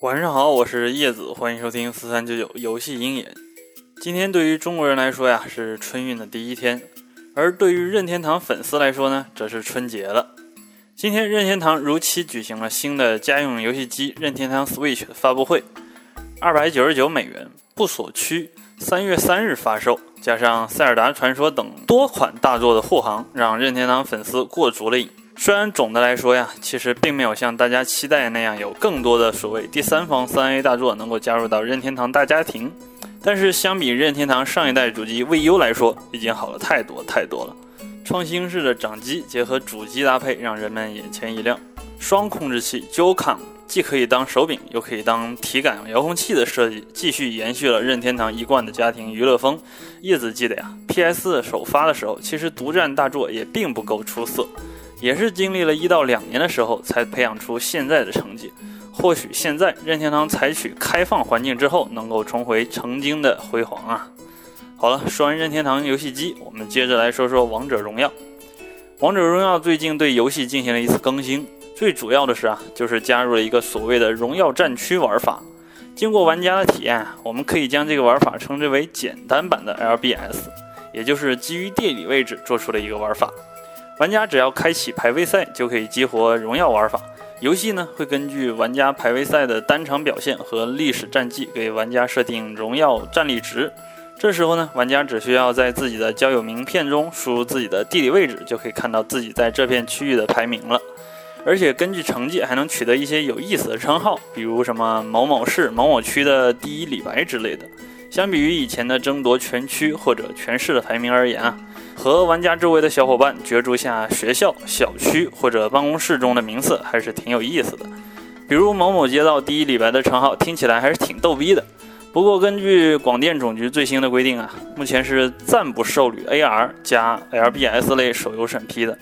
晚上好，我是叶子，欢迎收听四三九九游戏鹰眼。今天对于中国人来说呀，是春运的第一天，而对于任天堂粉丝来说呢，则是春节了。今天任天堂如期举行了新的家用游戏机任天堂 Switch 的发布会，二百九十九美元不锁区，三月三日发售，加上塞尔达传说等多款大作的护航，让任天堂粉丝过足了瘾。虽然总的来说呀，其实并没有像大家期待那样有更多的所谓第三方三 A 大作能够加入到任天堂大家庭，但是相比任天堂上一代主机 VU 来说，已经好了太多太多了。创新式的掌机结合主机搭配，让人们眼前一亮。双控制器 Joy-Con 既可以当手柄，又可以当体感遥控器的设计，继续延续了任天堂一贯的家庭娱乐风。叶子记得呀，PS 首发的时候，其实独占大作也并不够出色。也是经历了一到两年的时候，才培养出现在的成绩。或许现在任天堂采取开放环境之后，能够重回曾经的辉煌啊！好了，说完任天堂游戏机，我们接着来说说王者荣耀。王者荣耀最近对游戏进行了一次更新，最主要的是啊，就是加入了一个所谓的荣耀战区玩法。经过玩家的体验，我们可以将这个玩法称之为简单版的 LBS，也就是基于地理位置做出的一个玩法。玩家只要开启排位赛，就可以激活荣耀玩法。游戏呢会根据玩家排位赛的单场表现和历史战绩，给玩家设定荣耀战力值。这时候呢，玩家只需要在自己的交友名片中输入自己的地理位置，就可以看到自己在这片区域的排名了。而且根据成绩还能取得一些有意思的称号，比如什么某某市某某区的第一李白之类的。相比于以前的争夺全区或者全市的排名而言啊。和玩家周围的小伙伴角逐下学校、小区或者办公室中的名次，还是挺有意思的。比如某某街道第一李白的称号，听起来还是挺逗逼的。不过根据广电总局最新的规定啊，目前是暂不受理 AR 加 LBS 类手游审批的。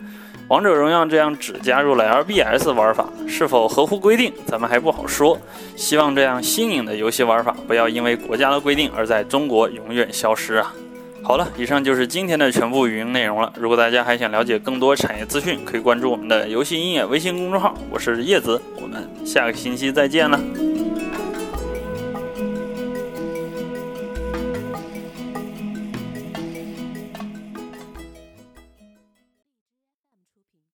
王者荣耀这样只加入了 LBS 玩法，是否合乎规定，咱们还不好说。希望这样新颖的游戏玩法不要因为国家的规定而在中国永远消失啊！好了，以上就是今天的全部语音内容了。如果大家还想了解更多产业资讯，可以关注我们的游戏音乐微信公众号。我是叶子，我们下个星期再见了。